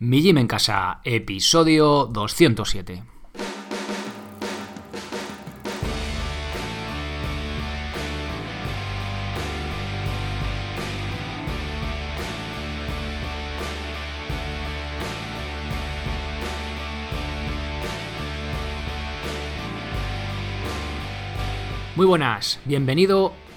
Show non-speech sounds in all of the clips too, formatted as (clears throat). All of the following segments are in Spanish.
Mi Gym en Casa, episodio 207. Muy buenas, bienvenido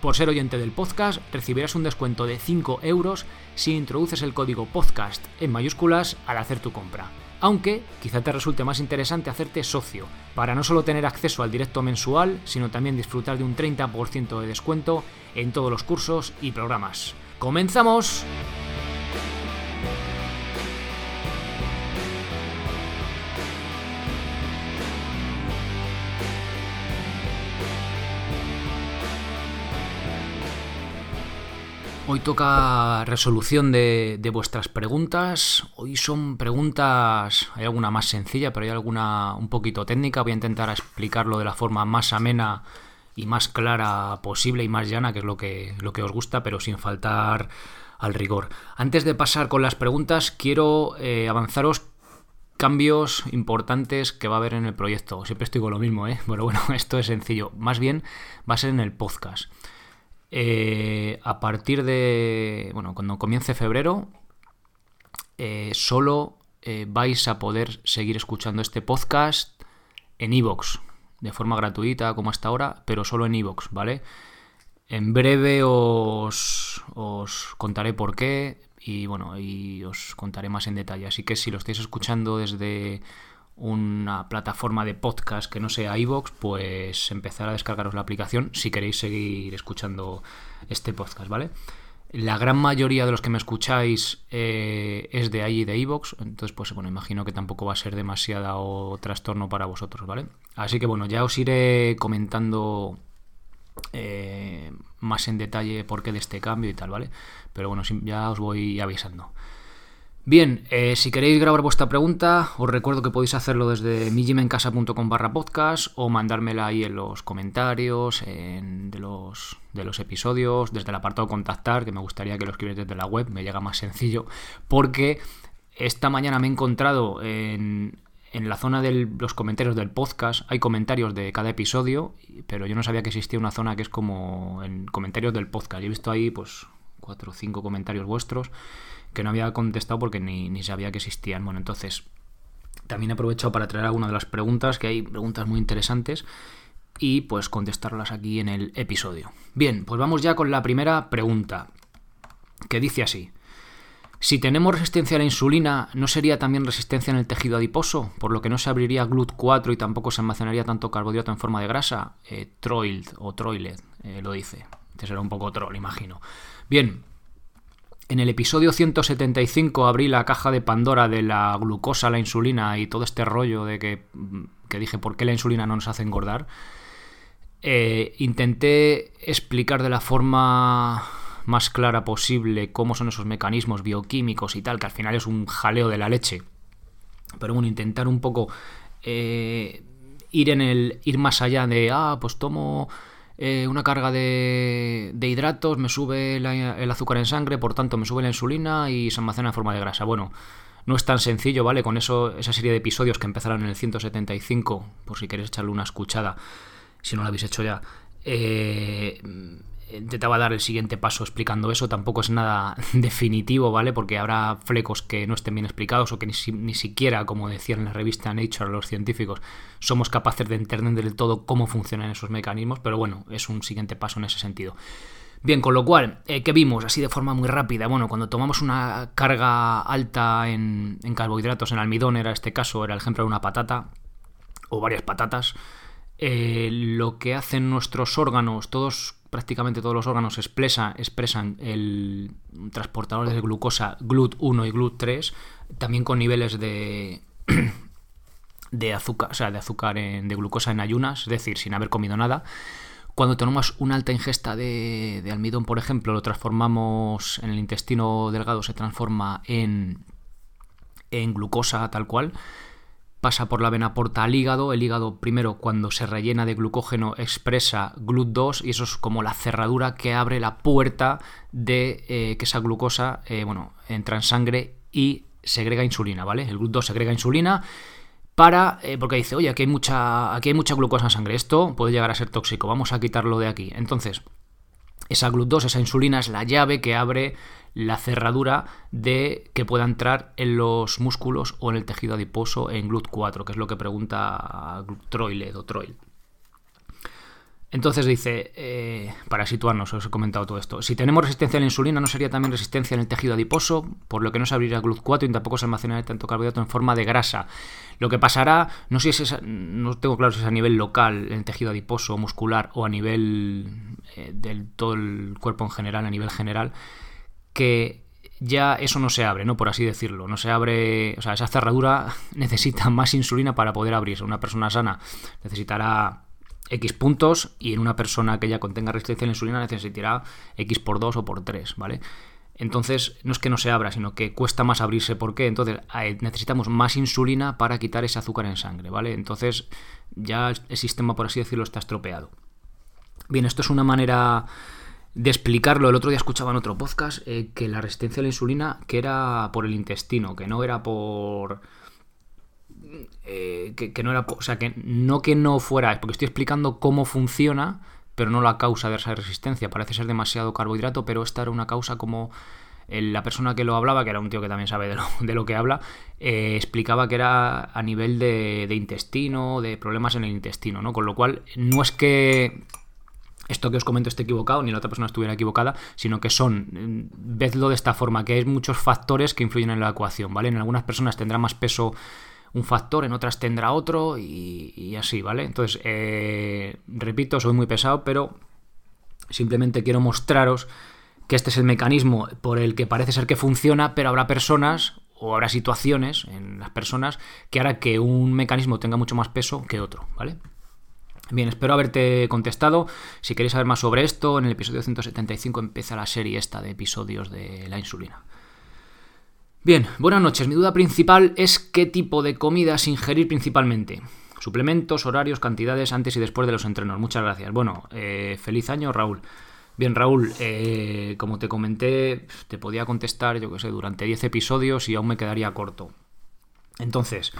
Por ser oyente del podcast, recibirás un descuento de 5 euros si introduces el código podcast en mayúsculas al hacer tu compra. Aunque quizá te resulte más interesante hacerte socio, para no solo tener acceso al directo mensual, sino también disfrutar de un 30% de descuento en todos los cursos y programas. ¡Comenzamos! Hoy toca resolución de, vuestras preguntas. Hoy son preguntas, hay alguna más sencilla, pero hay alguna un poquito técnica. Voy a intentar explicarlo de la forma más amena y más clara posible y más llana, que es lo que, lo que os gusta, pero sin faltar al rigor. Antes de pasar con las preguntas, quiero eh, avanzaros cambios importantes que va a haber en el proyecto. Siempre estoy con lo mismo, ¿eh? Pero bueno, (laughs) esto es sencillo. Más bien va a ser en el podcast. Eh, a partir de, bueno, cuando comience febrero, eh, solo eh, vais a poder seguir escuchando este podcast en iVoox, de forma gratuita como hasta ahora, pero solo en iVoox, ¿vale? En breve os, os contaré por qué y bueno, y os contaré más en detalle. Así que si lo estáis escuchando desde una plataforma de podcast que no sea iVoox, pues empezar a descargaros la aplicación si queréis seguir escuchando este podcast, ¿vale? La gran mayoría de los que me escucháis eh, es de ahí, de iVoox, entonces pues bueno, imagino que tampoco va a ser demasiado trastorno para vosotros, ¿vale? Así que bueno, ya os iré comentando eh, más en detalle por qué de este cambio y tal, ¿vale? Pero bueno, ya os voy avisando. Bien, eh, si queréis grabar vuestra pregunta, os recuerdo que podéis hacerlo desde mijimencasa.com barra podcast o mandármela ahí en los comentarios de, los, de los episodios, desde el apartado contactar, que me gustaría que lo escribierais desde la web, me llega más sencillo, porque esta mañana me he encontrado en, en la zona de los comentarios del podcast, hay comentarios de cada episodio, pero yo no sabía que existía una zona que es como en comentarios del podcast. Yo he visto ahí pues cuatro o cinco comentarios vuestros que no había contestado porque ni, sabía que existían. Bueno, entonces también he aprovechado para traer algunas de las preguntas, que hay preguntas muy interesantes, y pues contestarlas aquí en el episodio. Bien, pues vamos ya con la primera pregunta, que dice así. Si tenemos resistencia a la insulina, ¿no sería también resistencia en el tejido adiposo? Por lo que no se abriría GLUT4 y tampoco se almacenaría tanto carbohidrato en forma de grasa. Eh, Troiled o Troiled eh, lo dice. Este será un poco troll, imagino. Bien, en el episodio 175 abrí la caja de Pandora de la glucosa, la insulina y todo este rollo de que, dije por qué la insulina no nos hace engordar. Eh, intenté explicar de la forma más clara posible cómo son esos mecanismos bioquímicos y tal, que al final es un jaleo de la leche. Pero bueno, intentar un poco eh, ir en el. ir más allá de ah, pues tomo eh, una carga de, hidratos, me sube el azúcar en sangre, por tanto me sube la insulina y se almacena en forma de grasa. Bueno, no es tan sencillo, ¿vale? Con eso, esa serie de episodios que empezaron en el 175, por si queréis echarle una escuchada, si no lo habéis hecho ya, eh, intentaba dar el siguiente paso explicando eso. Tampoco es nada (laughs) definitivo, ¿vale? Porque habrá flecos que no estén bien explicados o que ni, siquiera, como decían en la revista Nature los científicos, somos capaces de entender del todo cómo funcionan esos mecanismos. Pero bueno, es un siguiente paso en ese sentido. Bien, con lo cual, eh, ¿qué vimos? Así de forma muy rápida. Bueno, cuando tomamos una carga alta en, en carbohidratos, en almidón era este caso, era el ejemplo de una patata o varias patatas, eh, lo que hacen nuestros órganos, todos prácticamente todos los órganos expresan el transportador de glucosa GLUT1 y GLUT3, también con niveles de, de azúcar, o sea, de azúcar en, de glucosa en ayunas, es decir, sin haber comido nada. Cuando tenemos una alta ingesta de, de, almidón, por ejemplo, lo transformamos en el intestino delgado, se transforma en, en glucosa tal cual pasa por la vena porta al hígado. El hígado, primero, cuando se rellena de glucógeno, expresa GLUT2 y eso es como la cerradura que abre la puerta de eh, que esa glucosa eh, bueno, entra en sangre y segrega insulina, ¿vale? El GLUT2 segrega insulina para. Eh, porque dice, oye, aquí hay, mucha, aquí hay mucha glucosa en sangre. Esto puede llegar a ser tóxico. Vamos a quitarlo de aquí. Entonces, esa GLUT2, esa insulina, es la llave que abre la cerradura de que pueda entrar en los músculos o en el tejido adiposo en GLUT4, que es lo que pregunta Troiled o Troil. Entonces dice, eh, para situarnos, os he comentado todo esto, si tenemos resistencia a la insulina, ¿no sería también resistencia en el tejido adiposo? Por lo que no se abriría GLUT4 y tampoco se almacenaría tanto carbohidrato en forma de grasa. Lo que pasará, no sé si es, no tengo claro si es a nivel local, en el tejido adiposo, muscular, o a nivel eh, del todo el cuerpo en general, a nivel general, que ya eso no se abre, ¿no? Por así decirlo. No se abre. O sea, esa cerradura (laughs) necesita más insulina para poder abrirse. Una persona sana necesitará X puntos y en una persona que ya contenga resistencia a la insulina necesitará X por 2 o por 3, ¿vale? Entonces, no es que no se abra, sino que cuesta más abrirse. ¿Por qué? Entonces, necesitamos más insulina para quitar ese azúcar en sangre, ¿vale? Entonces, ya el sistema, por así decirlo, está estropeado. Bien, esto es una manera de explicarlo. El otro día escuchaba en otro podcast eh, que la resistencia a la insulina que era por el intestino, que no era por... Eh, que, no era... O sea, que no que no fuera... Porque estoy explicando cómo funciona, pero no la causa de esa resistencia. Parece ser demasiado carbohidrato, pero esta era una causa como... La persona que lo hablaba, que era un tío que también sabe (laughs) de lo, que habla, eh, explicaba que era a nivel de, de intestino, de problemas en el intestino, ¿no? Con lo cual, no es que esto que os comento esté equivocado, ni la otra persona estuviera equivocada, sino que son, mm, vedlo de esta forma, que hay muchos factores que influyen en la ecuación, ¿vale? En algunas personas tendrá más peso un factor, en otras tendrá otro y, así, ¿vale? Entonces, eh, repito, soy muy pesado, pero simplemente quiero mostraros que este es el mecanismo por el que parece ser que funciona, pero habrá personas o habrá situaciones en las personas que hará que un mecanismo tenga mucho más peso que otro, ¿vale? Bien, espero haberte contestado. Si queréis saber más sobre esto, en el episodio 175 empieza la serie esta de episodios de la insulina. Bien, buenas noches. Mi duda principal es qué tipo de comidas ingerir principalmente. Suplementos, horarios, cantidades antes y después de los entrenos. Muchas gracias. Bueno, eh, feliz año, Raúl. Bien, Raúl, eh, como te comenté, te podía contestar, yo que sé, durante 10 episodios y aún me quedaría corto. Entonces,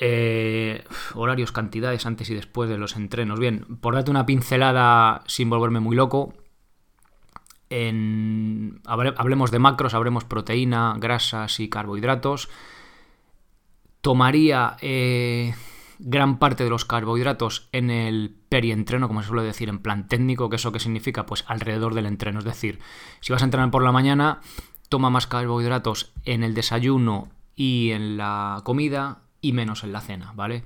eh, horarios, cantidades antes y después de los entrenos. Bien, por darte una pincelada sin volverme muy loco. En, hablemos de macros, hablemos proteína, grasas y carbohidratos. Tomaría eh, gran parte de los carbohidratos en el perientreno, como se suele decir en plan técnico, que eso que significa pues alrededor del entreno. Es decir, si vas a entrenar por la mañana, toma más carbohidratos en el desayuno y en la comida y menos en la cena, ¿vale?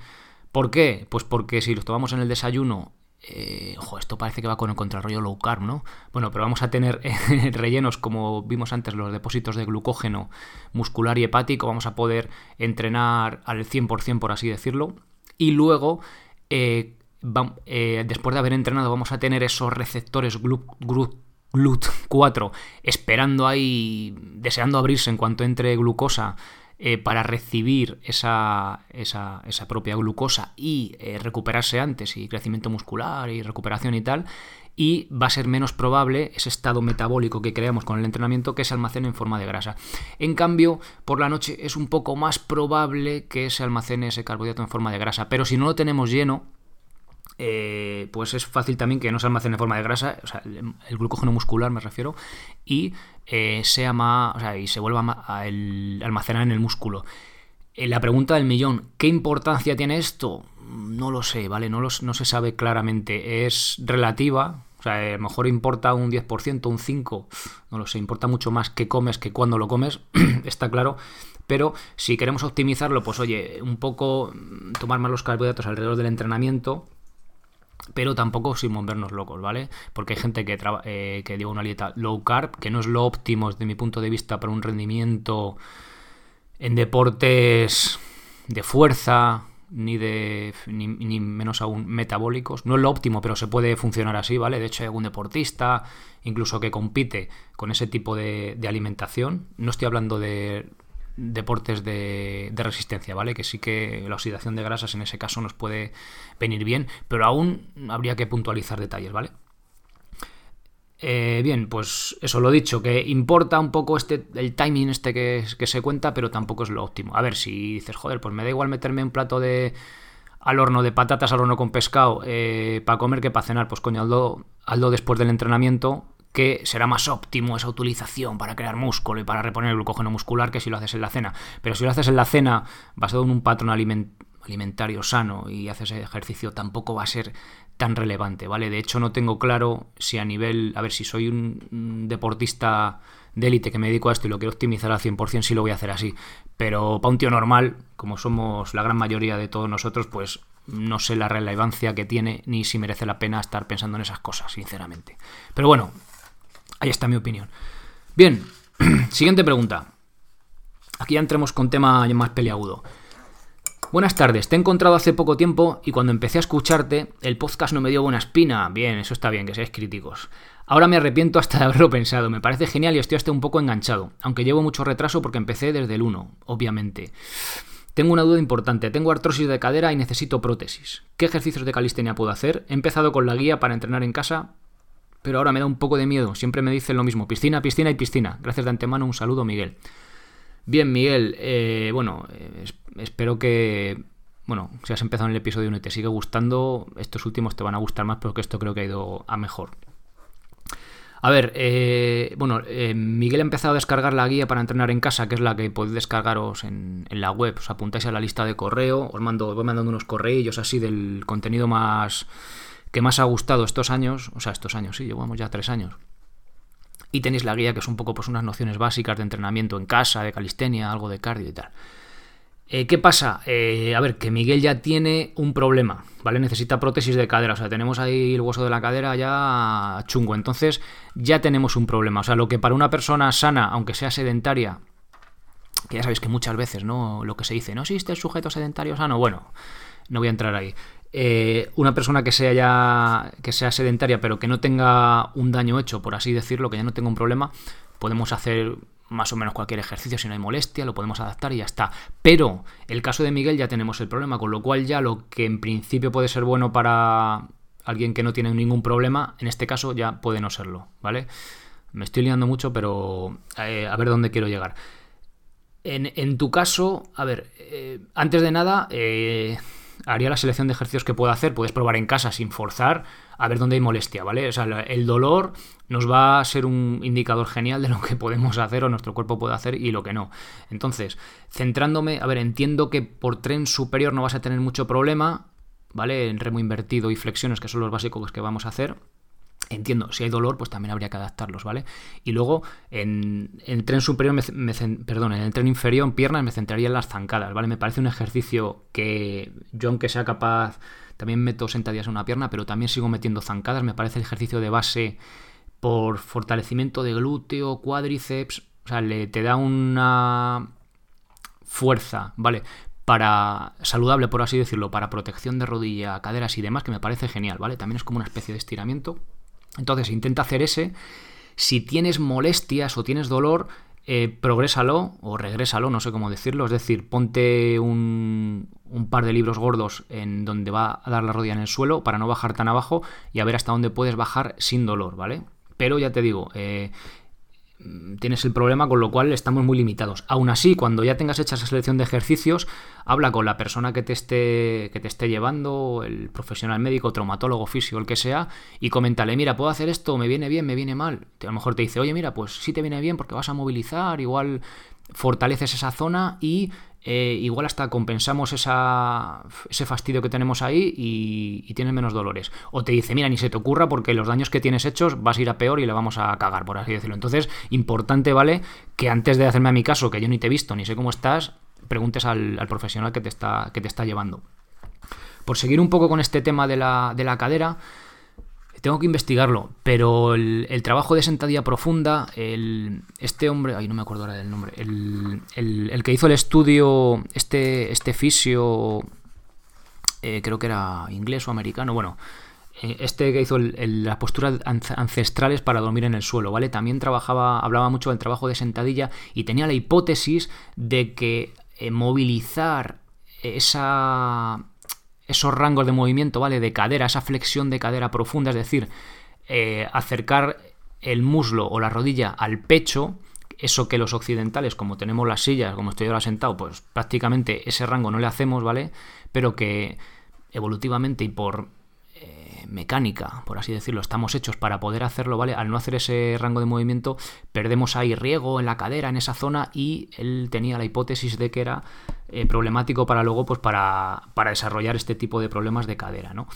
¿Por qué? Pues porque si los tomamos en el desayuno, eh, ojo, esto parece que va con el contrarrollo low carb, ¿no? Bueno, pero vamos a tener (laughs) rellenos, como vimos antes, los depósitos de glucógeno muscular y hepático, vamos a poder entrenar al 100%, por así decirlo, y luego... Eh, eh, después de haber entrenado vamos a tener esos receptores GLUT4 esperando ahí, deseando abrirse en cuanto entre glucosa eh, para recibir esa, esa, propia glucosa y eh, recuperarse antes, y crecimiento muscular y recuperación y tal, y va a ser menos probable ese estado metabólico que creamos con el entrenamiento que se almacene en forma de grasa. En cambio, por la noche es un poco más probable que se almacene ese carbohidrato en forma de grasa, pero si no lo tenemos lleno, eh, pues es fácil también que no se almacene en forma de grasa, o sea, el, glucógeno muscular me refiero, y eh, sea más, o sea, y se vuelva a almacenar en el músculo. Eh, la pregunta del millón, ¿qué importancia tiene esto? No lo sé, ¿vale? No, no se sabe claramente. Es relativa, o sea, a lo mejor importa un 10%, un 5%, no lo sé, importa mucho más qué comes que cuándo lo comes, (clears throat) está claro. Pero si queremos optimizarlo, pues oye, un poco mm, tomar más los carbohidratos alrededor del entrenamiento, pero tampoco sin volvernos locos, ¿vale? Porque hay gente que, eh, que lleva una dieta low carb, que no es lo óptimo desde mi punto de vista para un rendimiento en deportes de fuerza, ni de ni, menos aún metabólicos. No es lo óptimo, pero se puede funcionar así, ¿vale? De hecho, hay algún deportista, incluso que compite con ese tipo de, alimentación. No estoy hablando de deportes de, de, resistencia, ¿vale? Que sí que la oxidación de grasas en ese caso nos puede venir bien, pero aún habría que puntualizar detalles, ¿vale? Eh, bien, pues eso lo dicho, que importa un poco este, el timing este que, se cuenta, pero tampoco es lo óptimo. A ver, si dices, joder, pues me da igual meterme un plato de al horno de patatas al horno con pescado eh, para comer que para cenar, pues coño, hazlo, después del entrenamiento, que será más óptimo esa utilización para crear músculo y para reponer el glucógeno muscular que si lo haces en la cena. Pero si lo haces en la cena basado en un patrón alimentario sano y haces ejercicio, tampoco va a ser tan relevante, ¿vale? De hecho, no tengo claro si a nivel, a ver, si soy un deportista de élite que me dedico a esto y lo quiero optimizar al 100%, sí lo voy a hacer así. Pero para un tío normal, como somos la gran mayoría de todos nosotros, pues no sé la relevancia que tiene ni si merece la pena estar pensando en esas cosas, sinceramente. Pero bueno, ahí está mi opinión. Bien, (clears throat) siguiente pregunta. Aquí ya entremos con tema más peliagudo. Buenas tardes, te he encontrado hace poco tiempo y cuando empecé a escucharte, el podcast no me dio buena espina. Bien, eso está bien, que seáis críticos. Ahora me arrepiento hasta de haberlo (laughs) pensado, me parece genial y estoy hasta un poco enganchado, aunque llevo mucho retraso porque empecé desde el 1, obviamente. Tengo una duda importante, tengo artrosis de cadera y necesito prótesis. ¿Qué ejercicios de calistenia puedo hacer? He empezado con la guía para entrenar en casa, pero ahora me da un poco de miedo, siempre me dicen lo mismo, piscina, piscina y piscina. Gracias de antemano, un saludo Miguel. Bien, Miguel, eh, bueno, eh, espero que, bueno, si has empezado en el episodio 1 y te sigue gustando, estos últimos te van a gustar más porque esto creo que ha ido a mejor. A ver, eh, bueno, Miguel ha empezado a descargar la guía para entrenar en casa, que es la que podéis descargaros en, la web. Os apuntáis a la lista de correo, os mando, voy mandando unos correillos así del contenido más que más ha gustado estos años, o sea, estos años, sí, llevamos ya tres años y tenéis la guía que es un poco pues unas nociones básicas de entrenamiento en casa, de calistenia, algo de cardio y tal. Eh, ¿Qué pasa? Eh, a ver, que Miguel ya tiene un problema, ¿vale? Necesita prótesis de cadera, o sea, tenemos ahí el hueso de la cadera ya chungo, entonces ya tenemos un problema, o sea, lo que para una persona sana, aunque sea sedentaria, que ya sabéis que muchas veces, ¿no? Lo que se dice, no existe el sujeto sedentario sano, bueno, no voy a entrar ahí. Eh, una persona que sea ya que sea sedentaria pero que no tenga un daño hecho por así decirlo que ya no tenga un problema podemos hacer más o menos cualquier ejercicio si no hay molestia lo podemos adaptar y ya está. Pero el caso de Miguel ya tenemos el problema con lo cual ya lo que en principio puede ser bueno para alguien que no tiene ningún problema en este caso ya puede no serlo vale me estoy liando mucho pero eh, a ver dónde quiero llegar. En, tu caso a ver eh, antes de nada haría la selección de ejercicios que puedo hacer. Puedes probar en casa sin forzar a ver dónde hay molestia, ¿vale? O sea, el dolor nos va a ser un indicador genial de lo que (laughs) podemos hacer o nuestro cuerpo puede hacer y lo que no. Entonces, centrándome, a ver, entiendo que por tren superior no vas a tener mucho problema, ¿vale? En remo invertido y flexiones, que son los básicos que vamos a hacer. Entiendo, si hay dolor, pues también habría que adaptarlos, ¿vale? Y luego, en, el tren superior, perdón, en el tren inferior, en piernas, me centraría en las zancadas, ¿vale? Me parece un ejercicio que yo, aunque sea capaz, también meto sentadillas en una pierna, pero también sigo metiendo zancadas. Me parece el ejercicio de base por fortalecimiento de glúteo, cuádriceps, o sea, le, te da una fuerza, ¿vale? para saludable, por así decirlo, para protección de rodilla, caderas y demás, que me parece genial, ¿vale? También es como una especie de estiramiento entonces intenta hacer ese. Si tienes molestias o tienes dolor, eh, progrésalo o regrésalo, no sé cómo decirlo. Es decir, ponte un, par de libros gordos en donde va a dar la rodilla en el suelo para no bajar tan abajo y a ver hasta dónde puedes bajar sin dolor, ¿vale? Pero ya te digo, eh, tienes el problema, con lo cual estamos muy limitados. Aún así, cuando ya tengas hecha esa selección de ejercicios, habla con la persona que te esté, que te esté llevando, el profesional médico, traumatólogo, físico, el que sea, y coméntale, mira, puedo hacer esto, me viene bien, me viene mal. A lo mejor te dice, oye, mira, pues sí te viene bien porque vas a movilizar, igual fortaleces esa zona y eh, igual hasta compensamos ese fastidio que tenemos ahí y, tienes menos dolores. O te dice, mira, ni se te ocurra porque los daños que tienes hechos vas a ir a peor y le vamos a cagar, por así decirlo. Entonces, importante, ¿vale? Que antes de hacerme a mi caso, que yo ni te he visto, ni sé cómo estás, preguntes al, profesional que te, está, que te está llevando. Por seguir un poco con este tema de la, de la cadera, tengo que investigarlo, pero el, trabajo de sentadilla profunda, el, este hombre, ay, no me acuerdo ahora del nombre, el, que hizo el estudio, este, este fisio, eh, creo que era inglés o americano, bueno, eh, este que hizo las posturas ancestrales para dormir en el suelo, ¿vale? También trabajaba, hablaba mucho del trabajo de sentadilla y tenía la hipótesis de que eh, movilizar esa, esos rangos de movimiento, ¿vale? De cadera, esa flexión de cadera profunda, es decir, acercar el muslo o la rodilla al pecho, eso que los occidentales, como tenemos las sillas, como estoy ahora sentado, pues prácticamente ese rango no le hacemos, ¿vale? Pero que evolutivamente y por eh, mecánica, por así decirlo, estamos hechos para poder hacerlo, ¿vale? Al no hacer ese rango de movimiento, perdemos ahí riego en la cadera, en esa zona, y él tenía la hipótesis de que era eh, problemático para luego, pues para, para desarrollar este tipo de problemas de cadera, ¿no?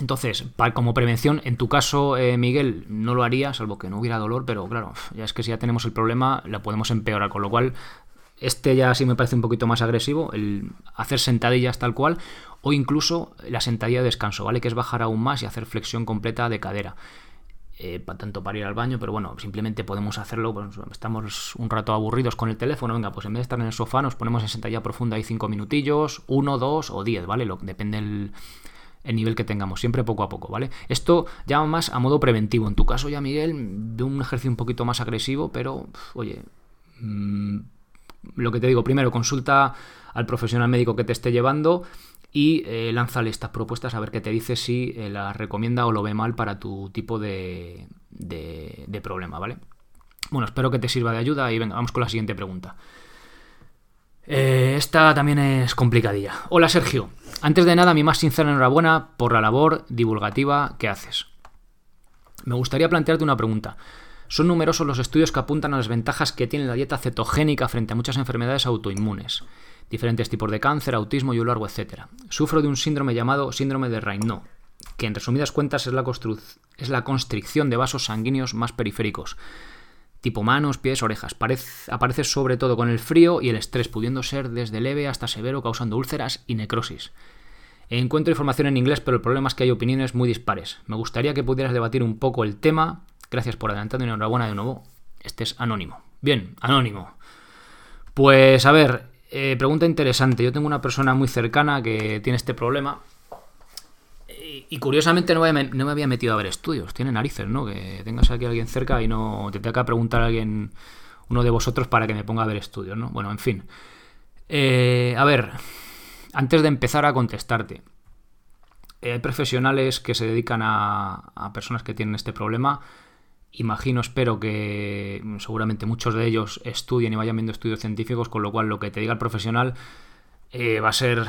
Entonces, como prevención, en tu caso, eh, Miguel, no lo haría, salvo que no hubiera dolor, pero claro, ya es que si ya tenemos el problema, la podemos empeorar, con lo cual este ya sí me parece un poquito más agresivo, el hacer sentadillas tal cual, o incluso la sentadilla de descanso, ¿vale? Que es bajar aún más y hacer flexión completa de cadera. Eh, tanto para ir al baño, pero bueno, simplemente podemos hacerlo, pues, estamos un rato aburridos con el teléfono, venga, pues en vez de estar en el sofá nos ponemos en sentadilla profunda ahí 5 minutillos, 1, 2 o 10, ¿vale? Lo, depende el, el nivel que tengamos, siempre poco a poco, ¿vale? Esto ya más a modo preventivo. En tu caso ya, Miguel, de un ejercicio un poquito más agresivo, pero, oye, mm, lo que te digo, primero consulta al profesional médico que te esté llevando y eh, lánzale estas propuestas a ver qué te dice si eh, las recomienda o lo ve mal para tu tipo de, de problema, ¿vale? Bueno, espero que te sirva de ayuda y venga, vamos con la siguiente pregunta. Eh, esta también es complicadilla. Hola Sergio, antes de nada mi más sincera enhorabuena por la labor divulgativa que haces. Me gustaría plantearte una pregunta. Son numerosos los estudios que apuntan a las ventajas que tiene la dieta cetogénica frente a muchas enfermedades autoinmunes, diferentes tipos de cáncer, autismo y un etcétera. Sufro de un síndrome llamado síndrome de Raynaud, que en resumidas cuentas es la constricción de vasos sanguíneos más periféricos, tipo manos, pies, orejas. aparece sobre todo con el frío y el estrés, pudiendo ser desde leve hasta severo, causando úlceras y necrosis. Encuentro información en inglés, pero el problema es que hay opiniones muy dispares. Me gustaría que pudieras debatir un poco el tema. Gracias por adelantado y enhorabuena de nuevo. Este es anónimo. Bien, anónimo. Pues a ver, eh, pregunta interesante. Yo tengo una persona muy cercana que tiene este problema y curiosamente no me, había metido a ver estudios. Tiene narices, ¿no? Que tengas aquí a alguien cerca y no te tenga que preguntar a alguien, uno de vosotros, para que me ponga a ver estudios, ¿no? Bueno, en fin. Eh, a ver, antes de empezar a contestarte, eh, hay profesionales que se dedican a, a personas que tienen este problema. Imagino, espero que seguramente muchos de ellos estudien y vayan viendo estudios científicos, con lo cual lo que te diga el profesional eh, va a ser,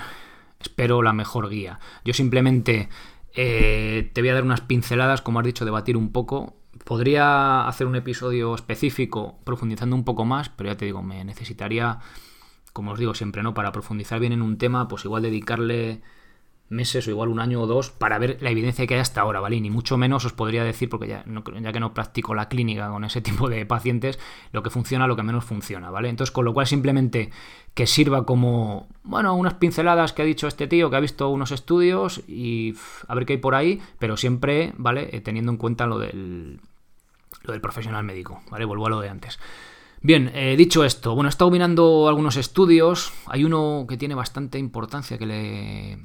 espero, la mejor guía. Yo simplemente eh, te voy a dar unas pinceladas, como has dicho, debatir un poco. Podría hacer un episodio específico profundizando un poco más, pero ya te digo, me necesitaría, como os digo siempre, ¿no? Para profundizar bien en un tema, pues igual dedicarle meses o igual un año o dos para ver la evidencia que hay hasta ahora, ¿vale? Y ni mucho menos os podría decir, porque ya, ya que no practico la clínica con ese (laughs) tipo de pacientes, lo que funciona, lo que menos funciona, ¿vale? Entonces, con lo cual simplemente que sirva como, bueno, unas pinceladas que ha dicho este tío, que ha visto unos estudios y a ver qué hay por ahí, pero siempre, ¿vale? Eh, teniendo en cuenta lo del, lo del profesional médico, ¿vale? Vuelvo a lo de antes. Bien, eh, dicho esto, bueno, he estado mirando algunos estudios. Hay uno que tiene bastante importancia que le,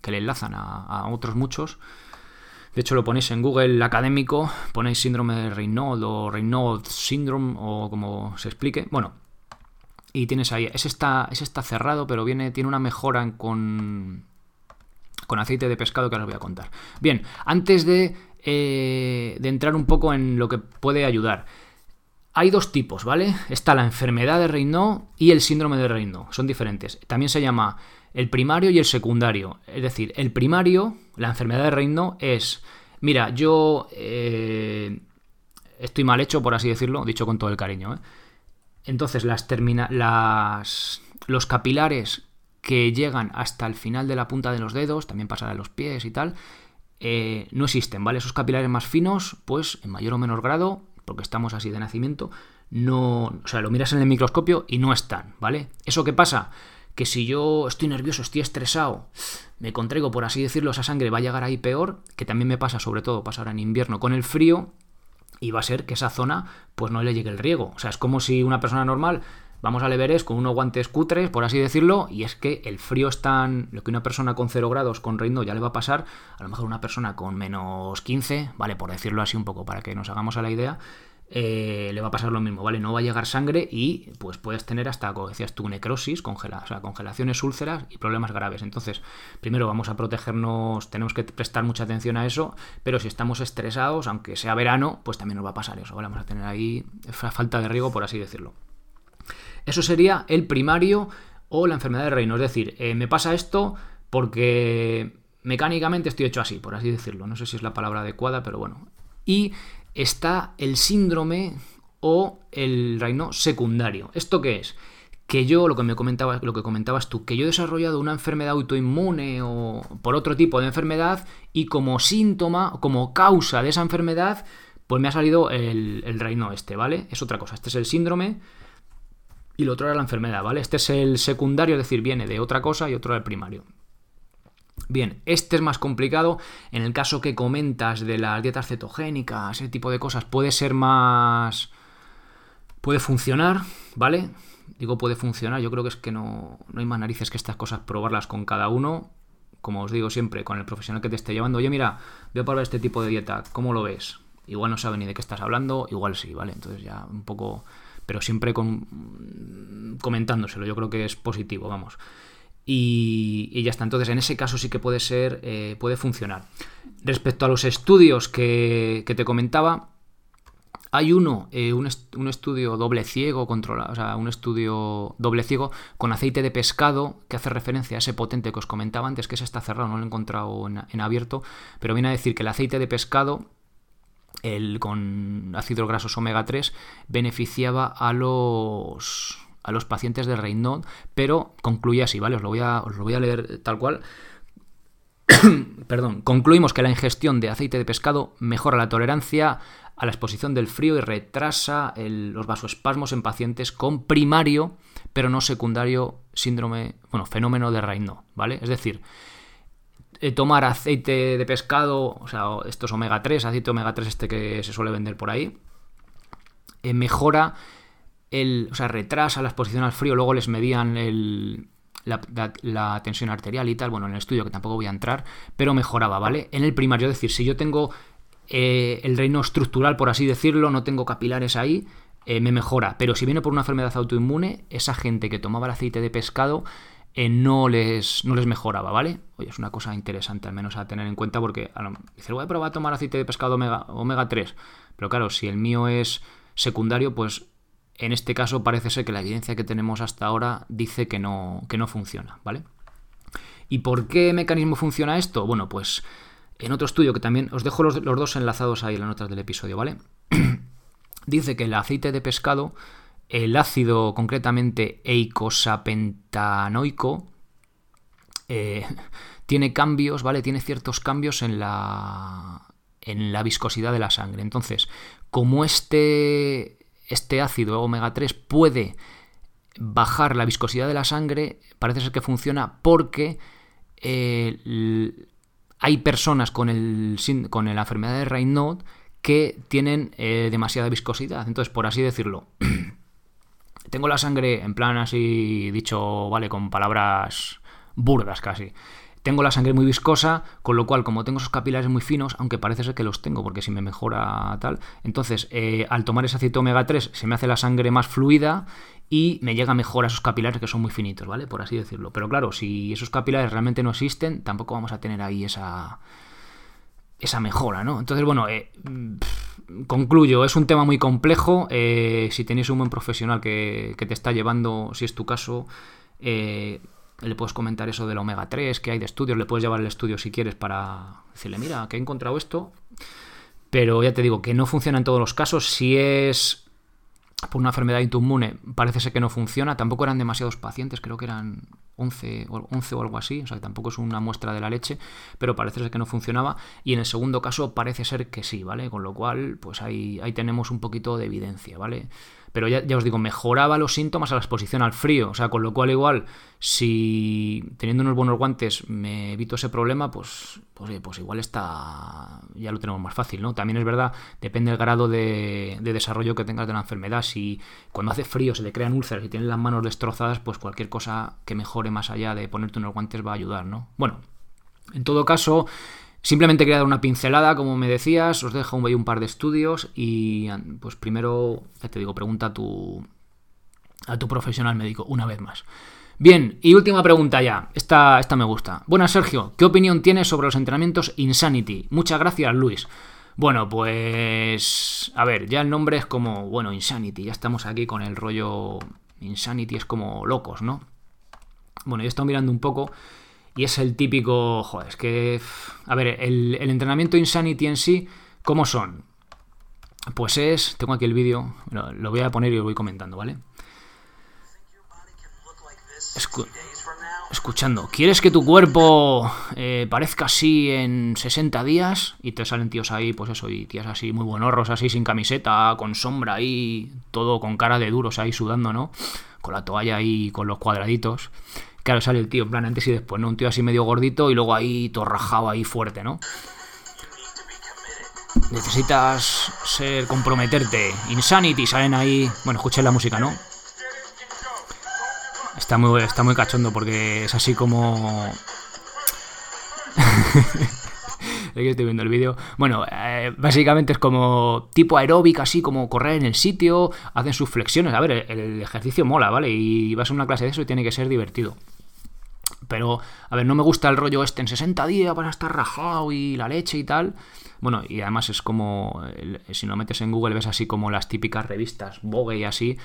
que le enlazan a, otros muchos. De hecho, lo ponéis en Google académico, ponéis síndrome de Raynaud o Raynaud syndrome o como se explique. Bueno, y tienes ahí, ese está, está cerrado, pero viene, tiene una mejora con, con aceite de pescado que ahora os voy a contar. Bien, antes de, eh, de entrar un poco en lo que puede ayudar. Hay dos tipos, ¿vale? Está la enfermedad de Raynaud y el síndrome de Raynaud. Son diferentes. También se llama el primario y el secundario. Es decir, el primario, la enfermedad de reino, es, mira, yo eh, estoy mal hecho, por así decirlo, dicho con todo el cariño. ¿eh? Entonces, las, termina las los capilares que llegan hasta el final de la punta de los dedos, también pasará a los pies y tal, eh, no existen, ¿vale? Esos capilares más finos, pues en mayor o menor grado, porque estamos así de nacimiento, no, o sea, lo miras en el microscopio y no están, ¿vale? ¿Eso qué pasa? Que si yo estoy nervioso, estoy estresado, me contrego, por así decirlo, esa sangre va a llegar ahí peor, que también me pasa, sobre todo, pasa ahora en invierno con el frío, y va a ser que esa zona pues no le llegue el riego. O sea, es como si una persona normal vamos al Everest con unos guantes cutres, por así decirlo, y es que el frío es tan... Lo que una persona con 0 grados con reino ya le va a pasar, a lo mejor una persona con menos 15, ¿vale? Por decirlo así un poco, para que nos hagamos a la idea, eh, le va a pasar lo mismo, ¿vale? No va a llegar sangre y pues puedes tener hasta, como decías tú, necrosis, congela, o sea, congelaciones, úlceras y problemas graves. Entonces, primero vamos a protegernos, tenemos que prestar mucha atención a eso, pero si estamos estresados, aunque sea verano, pues también nos va a pasar eso, ¿vale? Vamos a tener ahí falta de riego, por así decirlo. Eso sería el primario o la enfermedad de reino. Es decir, eh, me pasa esto porque mecánicamente estoy hecho así, por así decirlo. No sé si es la palabra adecuada, pero bueno. Y está el síndrome o el reino secundario. ¿Esto qué es? Que yo, lo que me comentabas, lo que comentabas tú, que yo he desarrollado una enfermedad autoinmune o por otro tipo de enfermedad y como síntoma, como causa de esa enfermedad, pues me ha salido el, el reino este, ¿vale? Es otra cosa. Este es el síndrome y lo otro era la enfermedad, ¿vale? Este es el secundario, es decir, viene de otra cosa y otro el primario. Bien, este es más complicado. En el caso que comentas de las dietas cetogénicas, ese tipo de cosas, puede ser más. puede funcionar, ¿vale? Digo, puede funcionar. Yo creo que es que no, no hay más narices que estas cosas probarlas con cada uno. Como os digo siempre, con el profesional que te esté llevando. Oye, mira, voy a probar este tipo de dieta. ¿Cómo lo ves? Igual no sabe ni de qué estás hablando, igual sí, ¿vale? Entonces ya un poco. Pero siempre con, comentándoselo. Yo creo que es positivo, vamos. Y, ya está. Entonces, en ese caso sí que puede ser, eh, puede funcionar. Respecto a los estudios que, te comentaba, hay uno, eh, un, estudio doble ciego controlado, o sea, un estudio doble ciego con aceite de pescado que hace referencia a ese potente que os comentaba antes, que ese está cerrado, no lo he encontrado en, abierto, pero viene a decir que el aceite de pescado el, con ácidos grasos omega 3 beneficiaba a los a los pacientes de Raynaud, pero concluye así, ¿vale? Os lo voy a, lo voy a leer tal cual. (coughs) Perdón, concluimos que la ingestión de aceite de pescado mejora la tolerancia a la exposición del frío y retrasa los vasoespasmos en pacientes con primario, pero no secundario síndrome, bueno, fenómeno de Raynaud, ¿vale? Es decir, eh, tomar aceite de pescado, o sea, estos omega 3, aceite omega 3 este que se suele vender por ahí, eh, mejora el, o sea, retrasa la exposición al frío, luego les medían el, la, tensión arterial y tal, bueno, en el estudio que tampoco voy a entrar, pero mejoraba, ¿vale? En el primario, es decir, si yo tengo eh, el reino estructural, por así decirlo, no tengo capilares ahí, eh, me mejora, pero si viene por una enfermedad autoinmune, esa gente que tomaba el aceite de pescado eh, no, les, no les mejoraba, ¿vale? Oye, es una cosa interesante al menos a tener en cuenta porque a lo, dice, voy a probar a tomar aceite de pescado omega, omega 3, pero claro, si el mío es secundario, pues en este caso parece ser que la evidencia que tenemos hasta ahora dice que no, que no funciona, ¿vale? ¿Y por qué mecanismo funciona esto? Bueno, pues en otro estudio que también os dejo los, dos enlazados ahí en las notas del episodio, ¿vale? (clears throat) dice que el aceite de pescado, el ácido concretamente eicosapentanoico, eh, (laughs) tiene cambios, ¿vale? Tiene ciertos cambios en la, en la viscosidad de la sangre. Entonces, como este este ácido omega 3 puede bajar la viscosidad de la sangre, parece ser que funciona porque eh, hay personas con, el, con la enfermedad de Raynaud que tienen eh, demasiada viscosidad. Entonces, por así decirlo, (clears throat) tengo la sangre en plan así dicho, vale, con palabras burdas casi tengo la sangre muy viscosa, con lo cual, como tengo esos capilares muy finos, aunque parece ser que los tengo, porque si me mejora tal, entonces eh, al tomar ese aceite omega 3 se me hace la sangre más fluida y me llega mejor a esos capilares que son muy finitos, ¿vale? Por así decirlo. Pero claro, si esos capilares realmente no existen, tampoco vamos a tener ahí esa esa mejora, ¿no? Entonces, bueno, eh, concluyo, es un tema muy complejo. Eh, si tenéis un buen profesional que, que, te está llevando, si es tu caso, eh, le puedes comentar eso del omega 3 que hay de estudios, le puedes llevar el estudio si quieres para decirle, mira, que he encontrado esto. Pero ya te digo que no funciona en todos los casos. Si es por una enfermedad autoinmune, parece ser que no funciona. Tampoco eran demasiados pacientes, creo que eran 11 o, 11 o algo así. O sea, que tampoco es una muestra de la leche, pero parece ser que no funcionaba. Y en el segundo caso parece ser que sí, ¿vale? Con lo cual, pues ahí, ahí tenemos un poquito de evidencia, ¿vale? Pero ya, os digo, mejoraba los síntomas a la exposición al frío. O sea, con lo cual igual, si teniendo unos buenos guantes me evito ese problema, pues, pues, pues igual está, ya lo tenemos más fácil, ¿no? También es verdad, depende del grado de, desarrollo que tengas de la enfermedad. Si cuando hace frío se le crean úlceras y tienes las manos destrozadas, pues cualquier cosa que mejore más allá de ponerte unos guantes va a ayudar, ¿no? Bueno, en todo caso... Simplemente quería dar una pincelada, como me decías, os dejo un, par de estudios y pues primero, ya te digo, pregunta a tu, a tu profesional médico una vez más. Bien, y última pregunta ya. Esta, esta me gusta. Buenas, Sergio. ¿Qué opinión tienes sobre los entrenamientos Insanity? Muchas gracias, Luis. Bueno, pues... A ver, ya el nombre es como... Bueno, Insanity. Ya estamos aquí con el rollo... Insanity es como locos, ¿no? Bueno, yo he estado mirando un poco y es el típico, joder, es que, a ver, el, entrenamiento Insanity en sí, ¿cómo son? Pues es, tengo aquí el vídeo, lo, voy a poner y lo voy comentando, ¿vale? escuchando, ¿quieres que tu cuerpo eh, parezca así en 60 días? Y te salen tíos ahí, pues eso, y tías así muy buenorros, así sin camiseta, con sombra ahí, todo con cara de duros ahí sudando, ¿no? Con la toalla ahí, con los cuadraditos. Claro, sale el tío, en plan antes y después, ¿no? Un tío así medio gordito y luego ahí todo rajado ahí fuerte, ¿no? Necesitas ser, comprometerte. Insanity, salen ahí. Bueno, escuchen la música, ¿no? Está muy, está muy cachondo porque es así como. (laughs) (laughs) Aquí estoy viendo el vídeo. Bueno, eh, básicamente es como tipo aeróbica, así como correr en el sitio, hacen sus flexiones. A ver, el, ejercicio mola, ¿vale? Y vas a una clase de eso y tiene que ser divertido. Pero, a ver, no me gusta el rollo este en 60 días para estar rajado y la leche y tal. Bueno, y además es como, si no metes en Google ves así como las típicas revistas Vogue y así,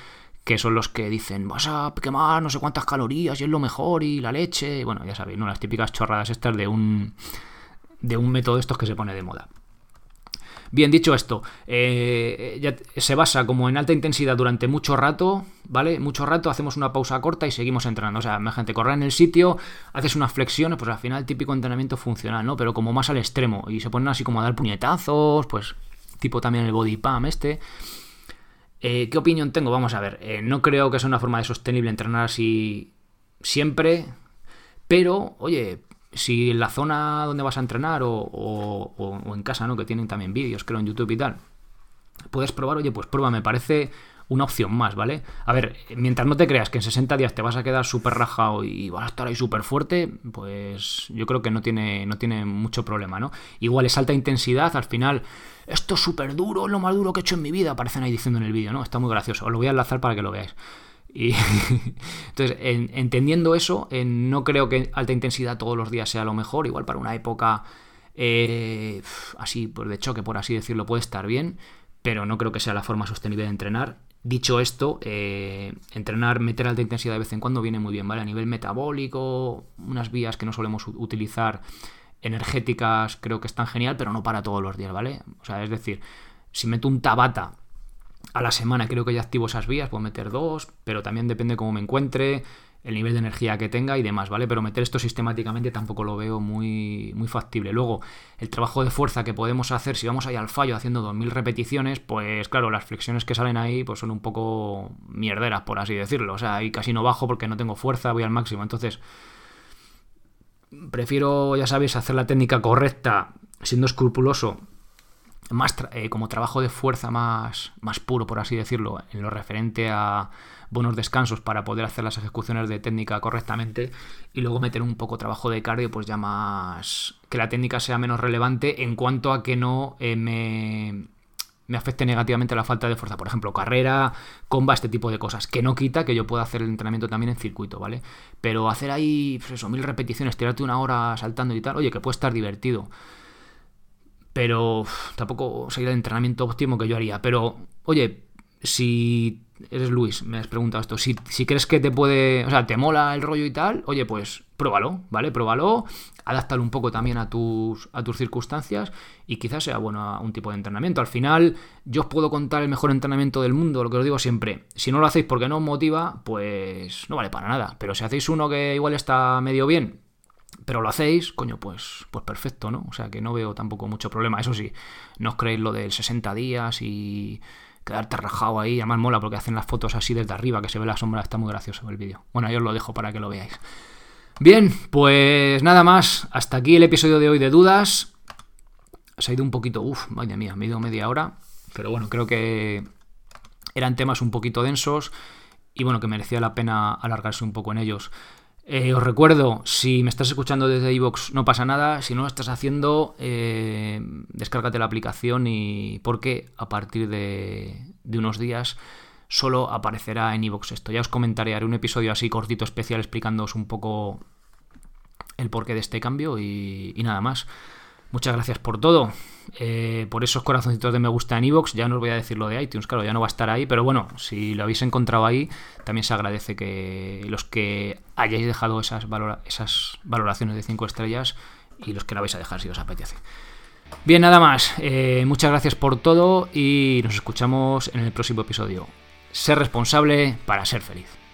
que son los que dicen, vas a quemar no sé cuántas calorías y es lo mejor y la leche. Bueno, ya sabéis, ¿no? Las típicas chorradas estas de un de un método de estos que se pone de moda. Bien, dicho esto, eh, ya se basa como en alta intensidad durante mucho rato, ¿vale? Mucho rato, hacemos una pausa corta y seguimos entrenando. O sea, gente correr en el sitio, haces unas flexiones, pues al final típico entrenamiento funcional, ¿no? Pero como más al extremo. Y se ponen así como a dar puñetazos, pues tipo también el body pump este. Eh, ¿Qué opinión tengo? Vamos a ver. Eh, no creo que sea una forma de sostenible entrenar así siempre. Pero, oye, si en la zona donde vas a entrenar o, en casa, ¿no? Que tienen también vídeos, creo, en YouTube y tal, puedes probar, oye, pues prueba, me parece una opción más, ¿vale? A ver, mientras no te creas que en 60 días te vas a quedar súper rajado y vas a estar ahí súper fuerte, pues yo creo que no tiene, no tiene mucho problema, ¿no? Igual es alta intensidad, al final, esto es súper duro, lo más duro que he hecho en mi vida, aparecen ahí diciendo en el vídeo, ¿no? Está muy gracioso, os lo voy a enlazar para que lo veáis. Y (laughs) entonces, entendiendo eso, no creo que alta intensidad todos los días sea lo mejor. Igual para una época eh, así, pues de choque, por así decirlo, puede estar bien, pero no creo que sea la forma sostenible de entrenar. Dicho esto, eh, entrenar, meter alta intensidad de vez en cuando viene muy bien, ¿vale? A nivel metabólico, unas vías que no solemos utilizar energéticas creo que están genial, pero no para todos los días, ¿vale? O sea, es decir, si meto un tabata a la semana creo que ya activo esas vías, puedo meter dos, pero también depende cómo me encuentre, el nivel de energía que tenga y demás, ¿vale? Pero meter esto sistemáticamente tampoco lo veo muy, muy factible. Luego, el trabajo de fuerza que podemos hacer si vamos ahí al fallo haciendo 2000 repeticiones, pues claro, las flexiones que salen ahí pues son un poco mierderas, por así decirlo. O sea, ahí casi no bajo porque no tengo fuerza, voy al máximo. Entonces, prefiero, ya sabéis, hacer la técnica correcta, siendo escrupuloso más eh, como trabajo de fuerza más, más puro, por así decirlo, en lo referente a buenos descansos para poder hacer las ejecuciones de técnica correctamente y luego meter un poco trabajo de cardio, pues ya más que la técnica sea menos relevante en cuanto a que no eh, me, me afecte negativamente la falta de fuerza. Por ejemplo, carrera, comba, este tipo de cosas. Que no quita que yo pueda hacer el entrenamiento también en circuito, ¿vale? Pero hacer ahí, pues eso, mil repeticiones, tirarte una hora saltando y tal, oye, que puede estar divertido pero tampoco sería el entrenamiento óptimo que yo haría. Pero, oye, si eres Luis, me has preguntado esto, si, si, crees que te puede, o sea, te mola el rollo y tal, oye, pues pruébalo, ¿vale? Pruébalo, adáptalo un poco también a tus, a tus circunstancias y quizás sea bueno un tipo de entrenamiento. Al final, yo os puedo contar el mejor entrenamiento del mundo, lo que os digo siempre. Si no lo hacéis porque no os motiva, pues no vale para nada. Pero si hacéis uno que igual está medio bien, pero lo hacéis, coño, pues, pues perfecto, ¿no? O sea que no veo tampoco mucho problema. Eso sí, no os creéis lo del 60 días y quedarte rajado ahí. Además mola porque hacen las fotos así desde arriba, que se ve la sombra, está muy gracioso el vídeo. Bueno, yo os lo dejo para que lo veáis. Bien, pues nada más. Hasta aquí el episodio de hoy de dudas. Se ha ido un poquito, uff, vaya mía, me he ido media hora. Pero bueno, creo que eran temas un poquito densos y bueno, que merecía la pena alargarse un poco en ellos. Eh, os recuerdo, si me estás escuchando desde iVoox no pasa nada, si no lo estás haciendo, eh, descárgate la aplicación y porque a partir de, unos días solo aparecerá en iVoox esto. Ya os comentaré, haré un episodio así cortito especial explicándoos un poco el porqué de este cambio y nada más. Muchas gracias por todo. Eh, por esos corazoncitos de me gusta en iVoox, ya no os voy a decir lo de iTunes, claro, ya no va a estar ahí, pero bueno, si lo habéis encontrado ahí, también se agradece que los que hayáis dejado esas, esas valoraciones de 5 estrellas y los que la vais a dejar si os apetece. Bien, nada más. Eh, muchas gracias por todo y nos escuchamos en el próximo episodio. Ser responsable para ser feliz.